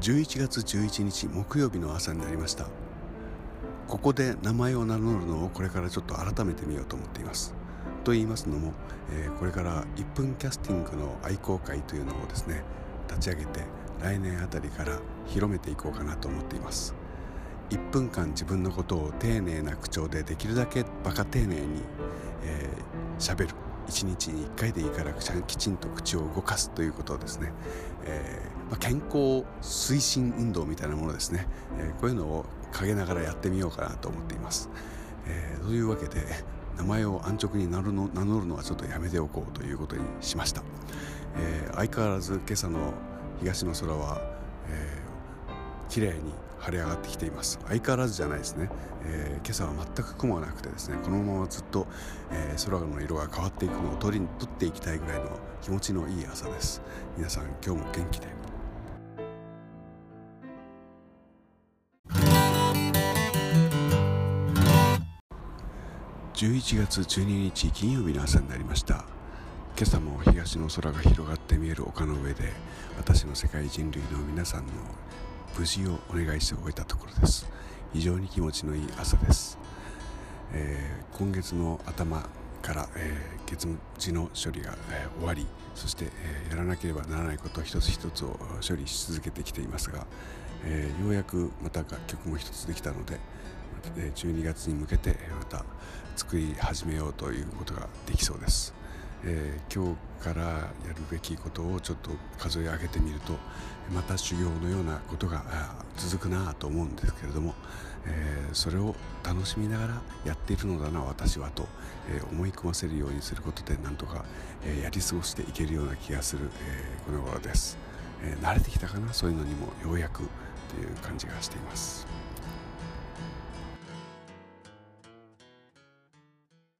11月11日木曜日の朝になりました。ここで名前を名乗るのをこれからちょっと改めてみようと思っています。と言いますのも、えー、これから1分キャスティングの愛好会というのをですね立ち上げて来年あたりから広めていこうかなと思っています。1分間自分のことを丁寧な口調でできるだけバカ丁寧に喋、えー、る。1日に1回でいいからきちんと口を動かすということをですね、えー、まあ、健康推進運動みたいなものですね、えー、こういうのを陰ながらやってみようかなと思っています、えー、というわけで名前を安直に名乗るのはちょっとやめておこうということにしました、え相変わらず今朝の東の空は、え、綺麗に晴れ上がってきています。相変わらずじゃないですね、えー、今朝は全く雲がなくてですねこのままずっと、えー、空の色が変わっていくのを取り取っていきたいぐらいの気持ちのいい朝です。皆さん今日も元気で。11月12日金曜日の朝になりました。今朝も東の空が広がって見える丘の上で私の世界人類の皆さんの無事をお願いして終えたところです非常に気持ちのいい朝です、えー、今月の頭から、えー、月次の処理が、えー、終わりそして、え、やらなければならないこと一つ一つを処理し続けてきていますが、えようやくまた楽曲も一つできたので、え12月に向けてまた作り始めようということができそうです。えー、今日からやるべきことをちょっと数え上げてみるとまた修行のようなことが続くなと思うんですけれども、えー、それを楽しみながらやっているのだな私はと、えー、思い込ませるようにすることでなんとか、えやり過ごしていけるような気がする、えこの頃です、え慣れてきたかなそういうのにもようやくという感じがしています。